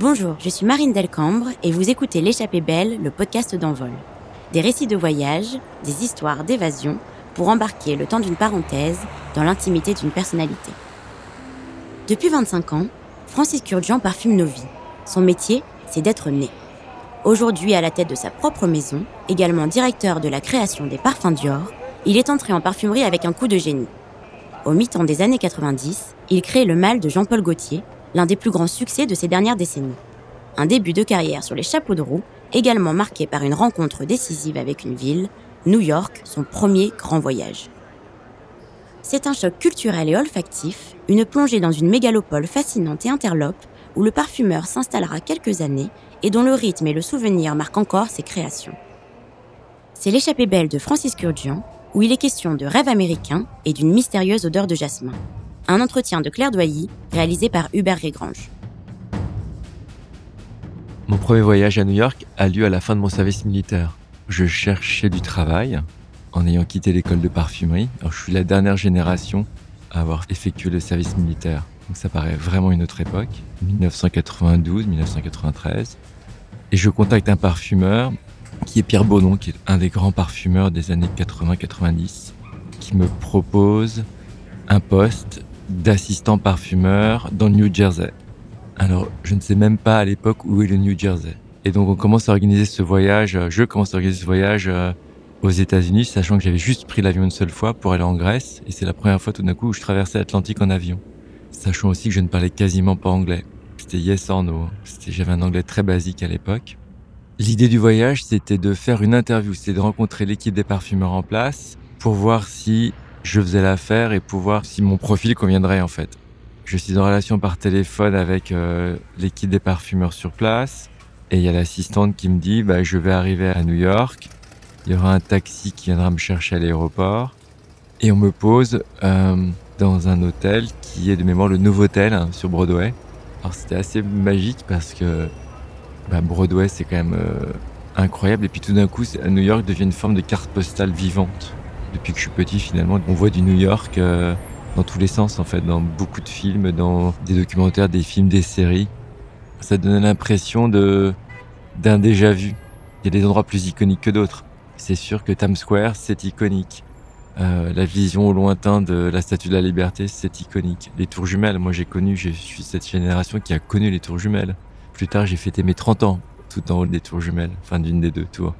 Bonjour, je suis Marine Delcambre et vous écoutez L'échappée belle, le podcast d'envol. Des récits de voyage, des histoires d'évasion pour embarquer le temps d'une parenthèse dans l'intimité d'une personnalité. Depuis 25 ans, Francis Kurdian parfume nos vies. Son métier, c'est d'être né. Aujourd'hui à la tête de sa propre maison, également directeur de la création des parfums Dior, il est entré en parfumerie avec un coup de génie. Au mi-temps des années 90, il crée le mal de Jean-Paul Gaultier, l'un des plus grands succès de ces dernières décennies. Un début de carrière sur les chapeaux de roue, également marqué par une rencontre décisive avec une ville, New York, son premier grand voyage. C'est un choc culturel et olfactif, une plongée dans une mégalopole fascinante et interlope, où le parfumeur s'installera quelques années et dont le rythme et le souvenir marquent encore ses créations. C'est l'échappée belle de Francis Kurdian, où il est question de rêve américain et d'une mystérieuse odeur de jasmin. Un entretien de Claire Doilly, réalisé par Hubert Régrange. Mon premier voyage à New York a lieu à la fin de mon service militaire. Je cherchais du travail en ayant quitté l'école de parfumerie. Je suis la dernière génération à avoir effectué le service militaire. Donc ça paraît vraiment une autre époque, 1992, 1993. Et je contacte un parfumeur qui est Pierre Bonon, qui est un des grands parfumeurs des années 80-90, qui me propose un poste d'assistant parfumeur dans le New Jersey. Alors, je ne sais même pas à l'époque où est le New Jersey. Et donc, on commence à organiser ce voyage, euh, je commence à organiser ce voyage euh, aux États-Unis, sachant que j'avais juste pris l'avion une seule fois pour aller en Grèce. Et c'est la première fois tout d'un coup où je traversais l'Atlantique en avion. Sachant aussi que je ne parlais quasiment pas anglais. C'était yes or no. J'avais un anglais très basique à l'époque. L'idée du voyage, c'était de faire une interview, c'était de rencontrer l'équipe des parfumeurs en place pour voir si je faisais l'affaire et pour voir si mon profil conviendrait en fait. Je suis en relation par téléphone avec euh, l'équipe des parfumeurs sur place et il y a l'assistante qui me dit bah, je vais arriver à New York, il y aura un taxi qui viendra me chercher à l'aéroport et on me pose euh, dans un hôtel qui est de mémoire le Novotel hein, sur Broadway. Alors c'était assez magique parce que bah, Broadway c'est quand même euh, incroyable et puis tout d'un coup New York devient une forme de carte postale vivante. Depuis que je suis petit finalement on voit du New York euh, dans tous les sens en fait, dans beaucoup de films, dans des documentaires, des films, des séries. Ça donne l'impression de d'un déjà vu. Il y a des endroits plus iconiques que d'autres. C'est sûr que Times Square c'est iconique. Euh, la vision au lointain de la Statue de la Liberté, c'est iconique. Les tours jumelles, moi j'ai connu, je suis cette génération qui a connu les tours jumelles. Plus tard, j'ai fêté mes 30 ans tout en haut des tours jumelles, enfin d'une des deux tours.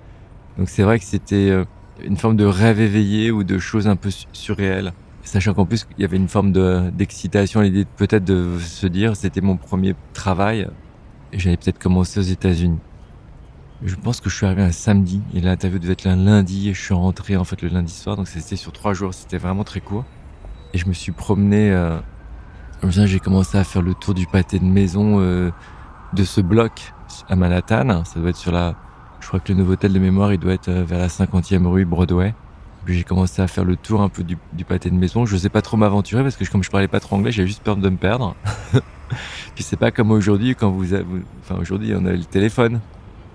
Donc c'est vrai que c'était euh, une forme de rêve éveillé ou de choses un peu surréelles. Sachant qu'en plus, il y avait une forme d'excitation, l'idée peut-être de se dire, c'était mon premier travail, et j'allais peut-être commencer aux États-Unis. Je pense que je suis arrivé un samedi et l'interview devait être un lundi et je suis rentré en fait le lundi soir donc c'était sur trois jours, c'était vraiment très court. Et je me suis promené, euh, j'ai commencé à faire le tour du pâté de maison euh, de ce bloc à Manhattan. Ça doit être sur la, crois que le nouveau hôtel de mémoire il doit être euh, vers la 50e rue Broadway. Puis j'ai commencé à faire le tour un peu du, du pâté de maison. Je sais pas trop m'aventurer parce que comme je parlais pas trop anglais, j'avais juste peur de me perdre. Puis c'est pas comme aujourd'hui quand vous, avez, enfin aujourd'hui on a le téléphone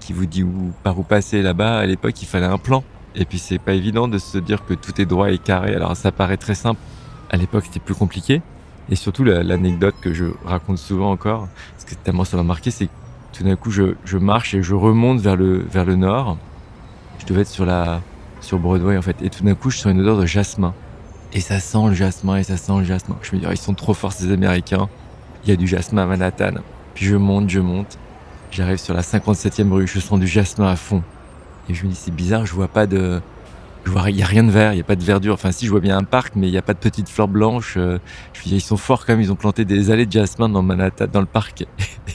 qui vous dit par où passer là-bas. À l'époque, il fallait un plan. Et puis, c'est pas évident de se dire que tout est droit et carré. Alors, ça paraît très simple. À l'époque, c'était plus compliqué. Et surtout, l'anecdote que je raconte souvent encore, parce que tellement ça m'a marqué, c'est tout d'un coup, je, marche et je remonte vers le, vers le nord. Je devais être sur la, sur Broadway, en fait. Et tout d'un coup, je sens une odeur de jasmin. Et ça sent le jasmin et ça sent le jasmin. Je me dis, oh, ils sont trop forts, ces Américains. Il y a du jasmin à Manhattan. Puis je monte, je monte. J'arrive sur la 57e rue, je sens du jasmin à fond. Et je me dis, c'est bizarre, je vois pas de. Je vois, il y a rien de vert, il y a pas de verdure. Enfin, si, je vois bien un parc, mais il y a pas de petites fleurs blanches. Euh, je ils sont forts quand même, ils ont planté des allées de jasmin dans Manhattan, dans le parc.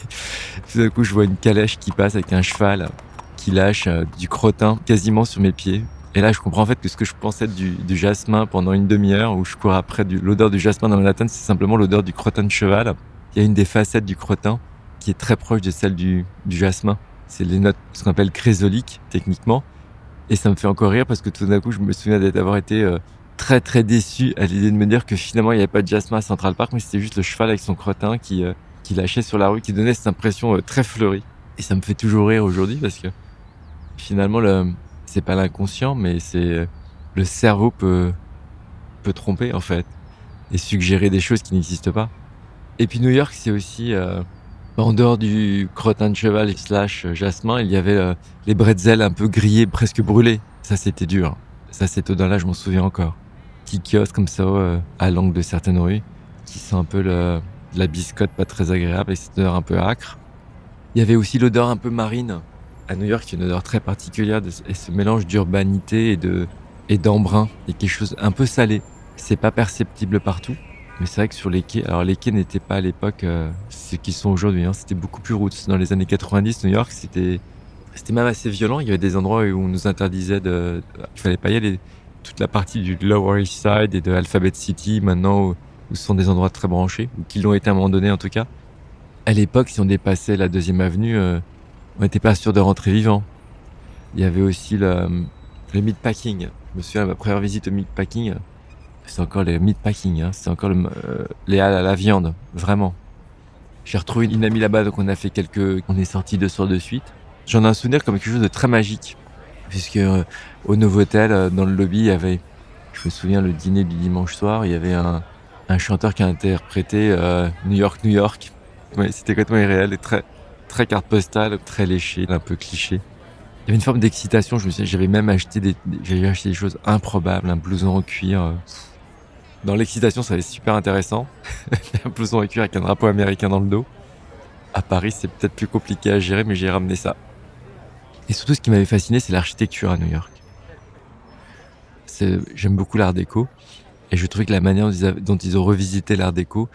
Tout d'un coup, je vois une calèche qui passe avec un cheval qui lâche euh, du crottin quasiment sur mes pieds. Et là, je comprends en fait que ce que je pensais du, du jasmin pendant une demi-heure où je cours après l'odeur du jasmin dans Manhattan, c'est simplement l'odeur du crottin de cheval. Il y a une des facettes du crottin qui est très proche de celle du, du jasmin. C'est les notes, ce qu'on appelle chrysoliques, techniquement. Et ça me fait encore rire parce que tout d'un coup, je me souviens d'avoir été euh, très très déçu à l'idée de me dire que finalement, il n'y avait pas de jasmin à Central Park, mais c'était juste le cheval avec son crottin qui, euh, qui lâchait sur la rue, qui donnait cette impression euh, très fleurie. Et ça me fait toujours rire aujourd'hui parce que finalement, le, c'est pas l'inconscient, mais c'est le cerveau peut, peut tromper en fait et suggérer des choses qui n'existent pas. Et puis New York, c'est aussi En dehors du crottin de cheval slash jasmin, il y avait euh, les bretzels un peu grillés, presque brûlés. Ça, c'était dur. Ça, cette odeur-là, je m'en souviens encore. Petit kiosque comme ça, euh, à l'angle de certaines rues, qui sent un peu le, la biscotte pas très agréable et cette odeur un peu acre. Il y avait aussi l'odeur un peu marine. À New York, il y a une odeur très particulière et ce mélange d'urbanité et de et d'embrun. A quelque chose un peu salé. C'est pas perceptible partout, mais c'est vrai que sur les quais, alors les quais n'étaient pas à l'époque euh, ce qu'ils sont aujourd'hui. Hein. C'était beaucoup plus route. Dans les années 90, New York, c'était c'était même assez violent. Il y avait des endroits où on nous interdisait de, il fallait pas y aller. Toute la partie du Lower East Side et de Alphabet City, maintenant, où, où ce sont des endroits très branchés, ou qui l'ont été à un moment donné en tout cas à l'époque, si on dépassait la deuxième avenue, euh, on n'était pas sûr de rentrer vivant. Il y avait aussi le, le meatpacking. Je me souviens, ma première visite au meatpacking, c'est encore le meatpacking, hein, c'est encore euh, les halles à la viande, vraiment. J'ai retrouvé une amie là-bas, donc on a fait quelques, on est sorti deux soirs de suite. J'en ai un souvenir comme quelque chose de très magique, puisque euh, au Novotel, dans le lobby, il y avait, je me souviens, le dîner du dimanche soir, il y avait un, chanteur qui a interprété New York, New York, Ouais, c'était complètement irréel et très, très carte postale, très léché, un peu cliché. Il y avait une forme d'excitation. Je me j'avais même acheté des, j'avais acheté des choses improbables, un blouson en cuir. Dans l'excitation, ça avait super intéressant. un blouson en cuir avec un drapeau américain dans le dos. À Paris, c'est peut-être plus compliqué à gérer, mais j'ai ramené ça. Et surtout, ce qui m'avait fasciné, c'est l'architecture à New York. J'aime beaucoup l'art déco. Et je trouvais que la manière dont ils ont revisité l'art déco,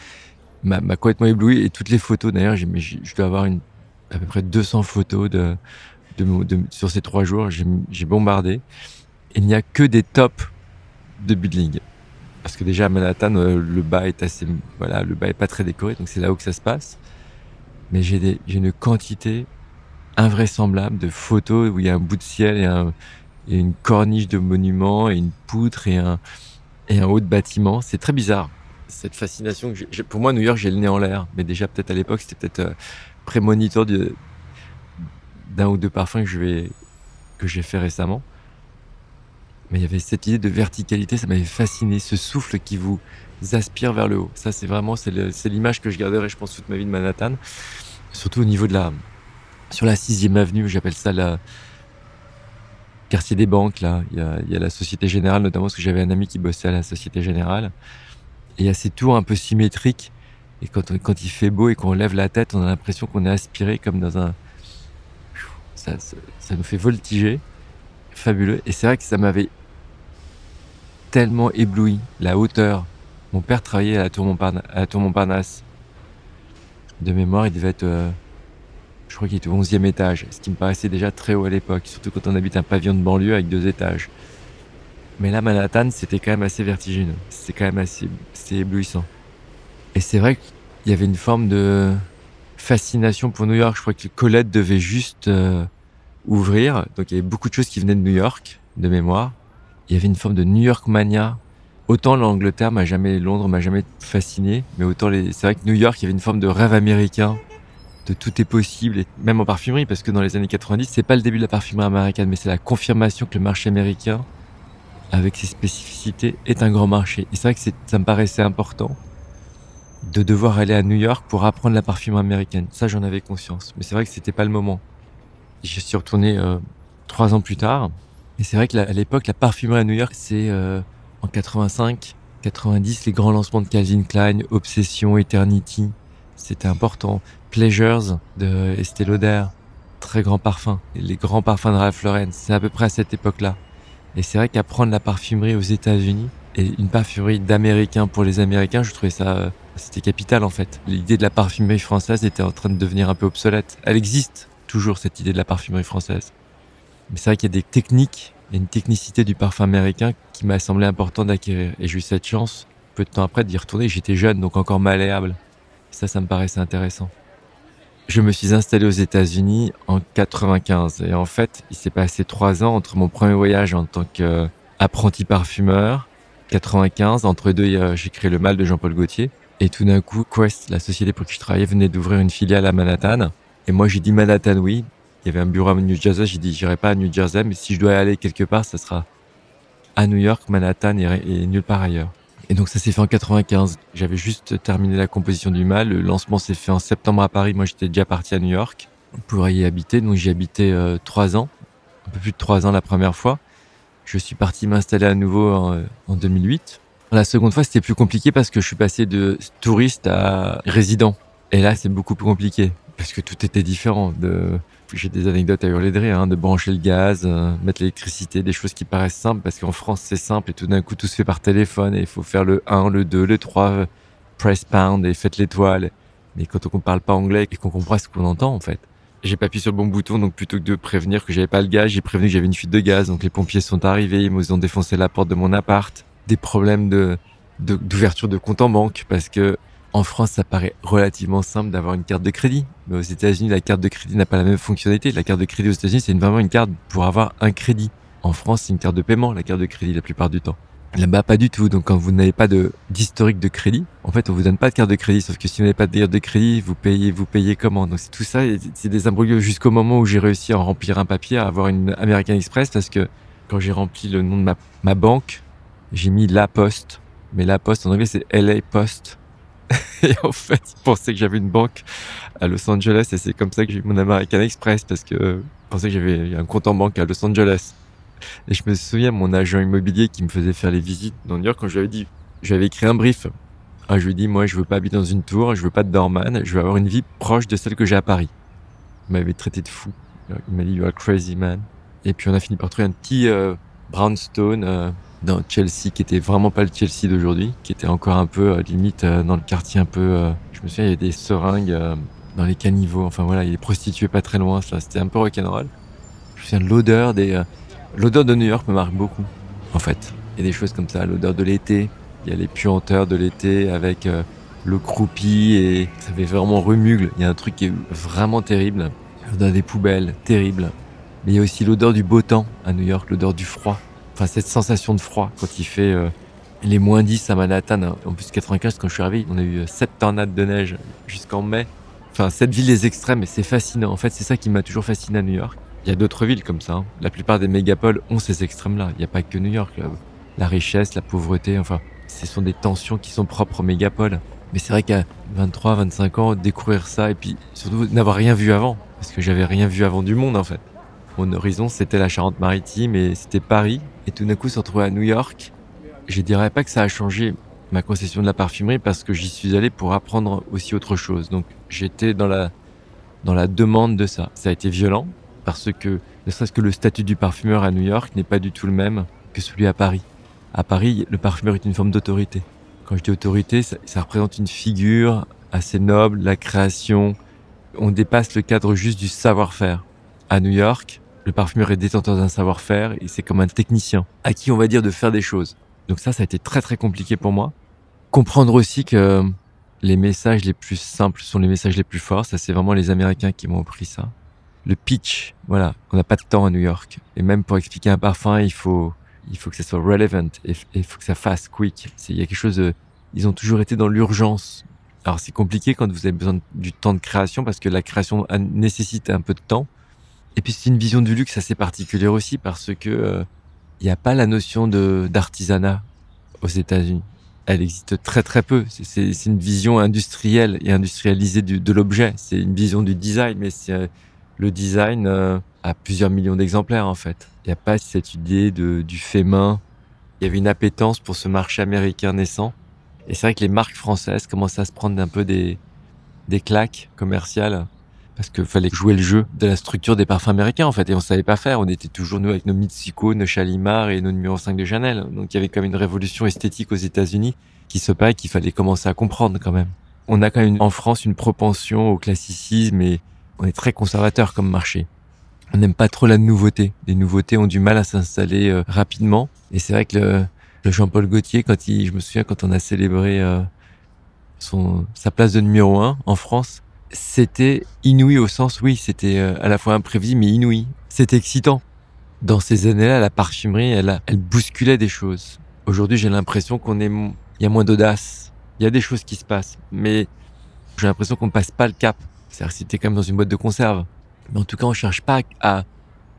m'a complètement ébloui et toutes les photos d'ailleurs je dois avoir à peu près 200 photos sur ces trois jours j'ai bombardé il n'y a que des tops de building parce que déjà à Manhattan euh, le bas est assez voilà le bas est pas très décoré donc c'est là où que ça se passe. Mais j'ai une quantité invraisemblable de photos où il y a un bout de ciel et, un, et une corniche de monuments et une poutre et un et un haut de bâtiment. C'est très bizarre cette fascination pour moi New York j'ai le nez en l'air. Mais déjà peut-être à l'époque c'était peut-être euh, prémoniteur d'un ou deux parfums que j'ai fait récemment mais il y avait cette idée de verticalité ça m'avait fasciné ce souffle qui vous aspire vers le haut ça c'est vraiment c'est l'image que je garderai je pense toute ma vie de Manhattan surtout au niveau de la sur la sixième avenue j'appelle ça la quartier des banques là il y a, la Société Générale notamment parce que j'avais un ami qui bossait à la Société Générale et il y a ces tours un peu symétriques. Et quand, il fait beau et qu'on lève la tête, on a l'impression qu'on est aspiré comme dans un... Ça, ça, nous fait voltiger. Fabuleux. Et c'est vrai que ça m'avait tellement ébloui. La hauteur. Mon père travaillait à la tour Montparnasse. De mémoire, il devait être... Euh, je crois qu'il était au 11e étage. Ce qui me paraissait déjà très haut à l'époque. Surtout quand on habite un pavillon de banlieue avec deux étages. Mais là, Manhattan, c'était quand même assez vertigineux. C'était quand même assez, éblouissant. Et c'est vrai qu'il y avait une forme de fascination pour New York. Je crois que Colette devait juste euh, ouvrir. Donc il y avait beaucoup de choses qui venaient de New York, de mémoire. Il y avait une forme de New York mania. Autant l'Angleterre m'a jamais, Londres m'a jamais fasciné, mais autant les, c'est vrai que New York, il y avait une forme de rêve américain, de tout est possible, même en parfumerie, parce que dans les années 90, c'est pas le début de la parfumerie américaine, mais c'est la confirmation que le marché américain avec ses spécificités, est un grand marché. Et c'est vrai que ça me paraissait important de devoir aller à New York pour apprendre la parfumerie américaine. Ça, j'en avais conscience. Mais c'est vrai que c'était pas le moment. Je suis retourné euh, trois ans plus tard. Et c'est vrai qu'à l'époque, la parfumerie à New York, c'est euh, en 85, 90, les grands lancements de Calvin Klein, Obsession, Eternity. C'était important. Pleasures de Estée Lauder, très grand parfum. Les grands parfums de Ralph Lauren, c'est à peu près à cette époque-là. Et c'est vrai qu'apprendre la parfumerie aux États-Unis et une parfumerie d'Américains pour les Américains, je trouvais ça, c'était capital en fait. L'idée de la parfumerie française était en train de devenir un peu obsolète. Elle existe toujours cette idée de la parfumerie française. Mais c'est vrai qu'il y a des techniques, il y a une technicité du parfum américain qui m'a semblé important d'acquérir. Et j'ai eu cette chance, peu de temps après, d'y retourner. J'étais jeune, donc encore malléable. ça, ça me paraissait intéressant je me suis installé aux États-Unis en 95 et en fait, il s'est passé trois ans entre mon premier voyage en tant qu'apprenti parfumeur, 95, entre deux, j'ai créé le mal de Jean-Paul Gaultier et tout d'un coup, Quest, la société pour qui je travaillais, venait d'ouvrir une filiale à Manhattan et moi j'ai dit Manhattan oui. Il y avait un bureau à New Jersey, j'ai dit j'irai pas à New Jersey, mais si je dois aller quelque part, ce sera à New York, Manhattan et, nulle part ailleurs. Et donc ça s'est fait en 95. J'avais juste terminé la composition du mal. Le lancement s'est fait en septembre à Paris. Moi, j'étais déjà parti à New York pour y habiter. Donc j'y habitais euh, trois ans, un peu plus de trois ans la première fois. Je suis parti m'installer à nouveau en, en 2008. La seconde fois, c'était plus compliqué parce que je suis passé de touriste à résident. Et là, c'est beaucoup plus compliqué parce que tout était différent. De... J'ai des anecdotes à hurler de rire, hein, de brancher le gaz, euh, mettre l'électricité, des choses qui paraissent simples parce qu'en France, c'est simple et tout d'un coup, tout se fait par téléphone et il faut faire le 1, le 2, le 3, press pound et faites l'étoile. Mais quand on ne parle pas anglais et qu'on comprend ce qu'on entend, en fait. J'ai pas appuyé sur le bon bouton, donc plutôt que de prévenir que j'avais pas le gaz, j'ai prévenu que j'avais une fuite de gaz. Donc les pompiers sont arrivés, ils m'ont défoncé la porte de mon appart. Des problèmes de d'ouverture de compte en banque parce que en France, ça paraît relativement simple d'avoir une carte de crédit. Mais aux États-Unis, la carte de crédit n'a pas la même fonctionnalité. La carte de crédit aux États-Unis, c'est vraiment une carte pour avoir un crédit. En France, c'est une carte de paiement, la carte de crédit, la plupart du temps. Là-bas, pas du tout. Donc, quand vous n'avez pas d'historique de crédit, en fait, on vous donne pas de carte de crédit. Sauf que si vous n'avez pas de carte de crédit, vous payez, vous payez comment? Donc, c'est tout ça, c'est des imbroglios jusqu'au moment où j'ai réussi à remplir un papier, à avoir une American Express parce que quand j'ai rempli le nom de ma, ma banque, j'ai mis la poste. Mais la poste, en anglais, c'est LA Post. et en fait, ils pensaient que j'avais une banque à Los Angeles et c'est comme ça que j'ai eu mon American Express parce que euh, ils pensaient que j'avais un compte en banque à Los Angeles. Et je me souviens, mon agent immobilier qui me faisait faire les visites dans New York, quand je lui avais dit, j'avais écrit un brief. Ah, je lui ai dit, moi, je veux pas habiter dans une tour, je veux pas de doorman, je veux avoir une vie proche de celle que j'ai à Paris. Il m'avait traité de fou. Il m'a dit, you are crazy man. Et puis on a fini par trouver un petit euh, brownstone euh, dans Chelsea, qui était vraiment pas le Chelsea d'aujourd'hui, qui était encore un peu euh, limite euh, dans le quartier un peu. Euh, je me souviens, il y avait des seringues dans les caniveaux. Enfin voilà, il y a des prostituées pas très loin. C'était un peu rock'n'roll. Je me souviens de l'odeur des. l'odeur de New York me marque beaucoup, en fait. Il y a des choses comme ça, l'odeur de l'été. Il y a les puanteurs de l'été avec le croupi et ça fait vraiment remugle. Il y a un truc qui est vraiment terrible. L'odeur des poubelles, terrible. Mais il y a aussi l'odeur du beau temps à New York, l'odeur du froid enfin cette sensation de froid quand il fait euh, les moins 10 à Manhattan. Hein. En plus 95 quand je suis arrivé, on a eu 7 euh, tornades de neige jusqu'en mai. Enfin cette ville des extrêmes et c'est fascinant. En fait c'est ça qui m'a toujours fasciné à New York. Il y a d'autres villes comme ça. Hein. La plupart des mégapoles ont ces extrêmes-là. Il n'y a pas que New York. La richesse, la pauvreté, enfin ce sont des tensions qui sont propres aux mégapoles. Mais c'est vrai qu'à 23, 25 ans, découvrir ça et puis surtout n'avoir rien vu avant. Parce que j'avais rien vu avant du monde en fait. Mon horizon, c'était la Charente-Maritime et c'était Paris. Et tout d'un coup, se retrouver à New York, je dirais pas que ça a changé ma conception de la parfumerie parce que j'y suis allé pour apprendre aussi autre chose. Donc, j'étais dans la, dans la demande de ça. Ça a été violent parce que, ne serait-ce que le statut du parfumeur à New York n'est pas du tout le même que celui à Paris. À Paris, le parfumeur est une forme d'autorité. Quand je dis autorité, ça, ça représente une figure assez noble, la création. On dépasse le cadre juste du savoir-faire. À New York, le parfumeur est détenteur d'un savoir-faire et c'est comme un technicien à qui on va dire de faire des choses. Donc ça, ça a été très très compliqué pour moi. Comprendre aussi que les messages les plus simples sont les messages les plus forts. Ça, c'est vraiment les Américains qui m'ont appris ça. Le pitch, voilà, on n'a pas de temps à New York. Et même pour expliquer un parfum, il faut, il faut que ça soit relevant et il faut que ça fasse quick. Il y a quelque chose de, ils ont toujours été dans l'urgence. Alors c'est compliqué quand vous avez besoin du temps de création parce que la création nécessite un peu de temps. Et puis c'est une vision du luxe assez particulière aussi parce que il euh, n'y a pas la notion de d'artisanat aux États-Unis. Elle existe très très peu. C'est une vision industrielle et industrialisée du, de l'objet. C'est une vision du design, mais c'est euh, le design euh, a plusieurs millions d'exemplaires en fait. Il n'y a pas cette idée de, du fait main. Il y avait une appétence pour ce marché américain naissant. Et c'est vrai que les marques françaises commencent à se prendre un peu des, des claques commerciales parce qu'il fallait jouer le jeu de la structure des parfums américains en fait et on savait pas faire. On était toujours nous avec nos Mitsuko, nos Chalimar et nos numéro 5 de Chanel. Donc il y avait comme une révolution esthétique aux États-Unis qui se passe qu'il fallait commencer à comprendre quand même. On a quand même en France une propension au classicisme et on est très conservateur comme marché. On n'aime pas trop la nouveauté. Les nouveautés ont du mal à s'installer euh, rapidement. Et c'est vrai que le, Jean-Paul Gaultier quand il je me souviens quand on a célébré euh, son sa place de numéro 1 en France c'était inouï au sens, oui, c'était euh, à la fois imprévisible mais inouï. C'était excitant. Dans ces années-là, la parfumerie, elle, elle bousculait des choses. Aujourd'hui, j'ai l'impression qu'on est, il y a moins d'audace. Il y a des choses qui se passent, mais j'ai l'impression qu'on ne passe pas le cap. C'est-à-dire que c'était même dans une boîte de conserve. Mais en tout cas, on cherche pas à,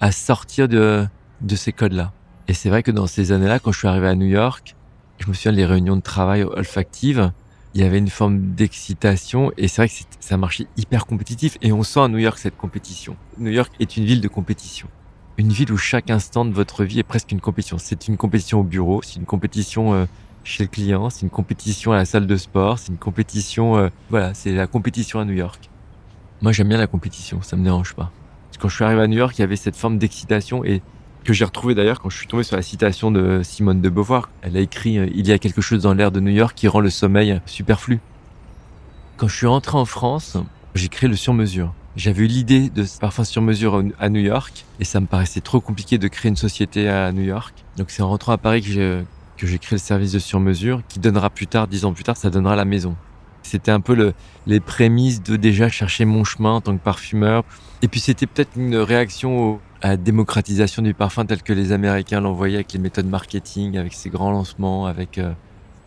à sortir de, de ces codes-là. Et c'est vrai que dans ces années-là, quand je suis arrivé à New York, Je me souviens les réunions de travail olfactives, il y avait une forme d'excitation et c'est vrai que c'est un marché hyper compétitif et on sent à New York cette compétition. New York est une ville de compétition. Une ville où chaque instant de votre vie est presque une compétition. C'est une compétition au bureau, c'est une compétition euh, chez le client, c'est une compétition à la salle de sport, c'est une compétition, euh, voilà, c'est la compétition à New York. Moi j'aime bien la compétition, ça me dérange pas. quand je suis arrivé à New York, il y avait cette forme d'excitation et que j'ai retrouvé d'ailleurs quand je suis tombé sur la citation de Simone de Beauvoir. Elle a écrit euh, Il y a quelque chose dans l'air de New York qui rend le sommeil superflu. Quand je suis rentré en France, j'ai créé le sur-mesure. J'avais eu l'idée de ce parfum sur mesure à New York et ça me paraissait trop compliqué de créer une société à New York. Donc c'est en rentrant à Paris que j'ai, que j'ai créé le service de sur-mesure qui donnera plus tard, dix ans plus tard, ça donnera la maison. C'était un peu le, les prémices de déjà chercher mon chemin en tant que parfumeur. Et puis c'était peut-être une réaction à la démocratisation du parfum tel que les Américains l'envoyaient avec les méthodes marketing, avec ses grands lancements, avec. Euh...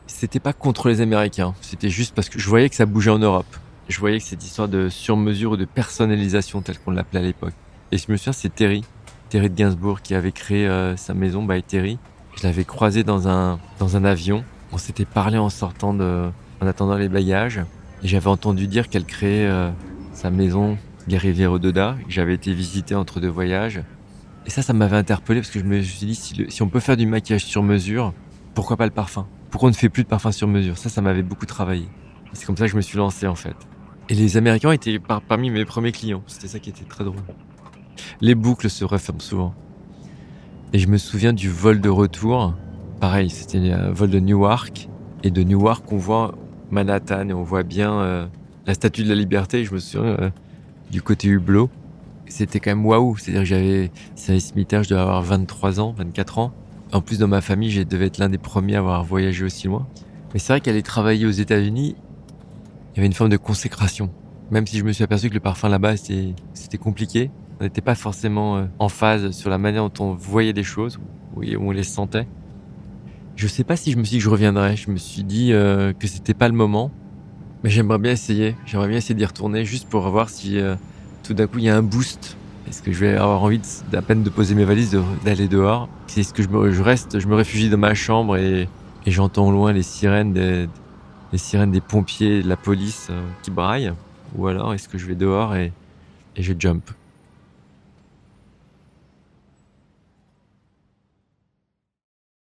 C'était pas contre les Américains, c'était juste parce que je voyais que ça bougeait en Europe. Je voyais que cette histoire de sur-mesure ou de personnalisation telle qu'on l'appelait à l'époque. Et je me souviens, c'est Terry, Terry de Gainsbourg qui avait créé euh, sa maison by Terry. Je l'avais croisé dans un dans un avion. On s'était parlé en sortant de, en attendant les bagages. J'avais entendu dire qu'elle créait euh, sa maison Rivière Doda, que j'avais été visiter entre deux voyages. Et ça, ça m'avait interpellé parce que je me suis dit, si, on peut faire du maquillage sur mesure, pourquoi pas le parfum? Pourquoi on ne fait plus de parfum sur mesure? Ça, ça m'avait beaucoup travaillé. C'est comme ça que je me suis lancé en fait. Et les Américains étaient parmi mes premiers clients. C'était ça qui était très drôle. Les boucles se referment souvent. Et je me souviens du vol de retour. Pareil, c'était un vol de Newark. Et de Newark, on voit Manhattan et on voit bien euh, la Statue de la Liberté. je me souviens, euh, du côté Hublot. C'était quand même waouh. C'est-à-dire que j'avais, service militaire, je devais avoir 23 ans, 24 ans. En plus, dans ma famille, je devais être l'un des premiers à avoir voyagé aussi loin. Mais c'est vrai qu'aller travailler aux États-Unis, il y avait une forme de consécration. Même si je me suis aperçu que le parfum là-bas, c'était compliqué. On n'était pas forcément euh, en phase sur la manière dont on voyait les choses, où on les sentait. Je sais pas si je me suis dit que je reviendrais. Je me suis dit euh, que c'était pas le moment. Mais j'aimerais bien essayer. J'aimerais bien essayer d'y retourner juste pour voir si euh, tout d'un coup il y a un boost. Est-ce que je vais avoir envie d'à peine de poser mes valises, d'aller dehors? Est-ce que je, me, reste, je me réfugie dans ma chambre et, j'entends au loin les sirènes des, sirènes des pompiers, de la police euh, qui braillent Ou alors est-ce que je vais dehors et je jump?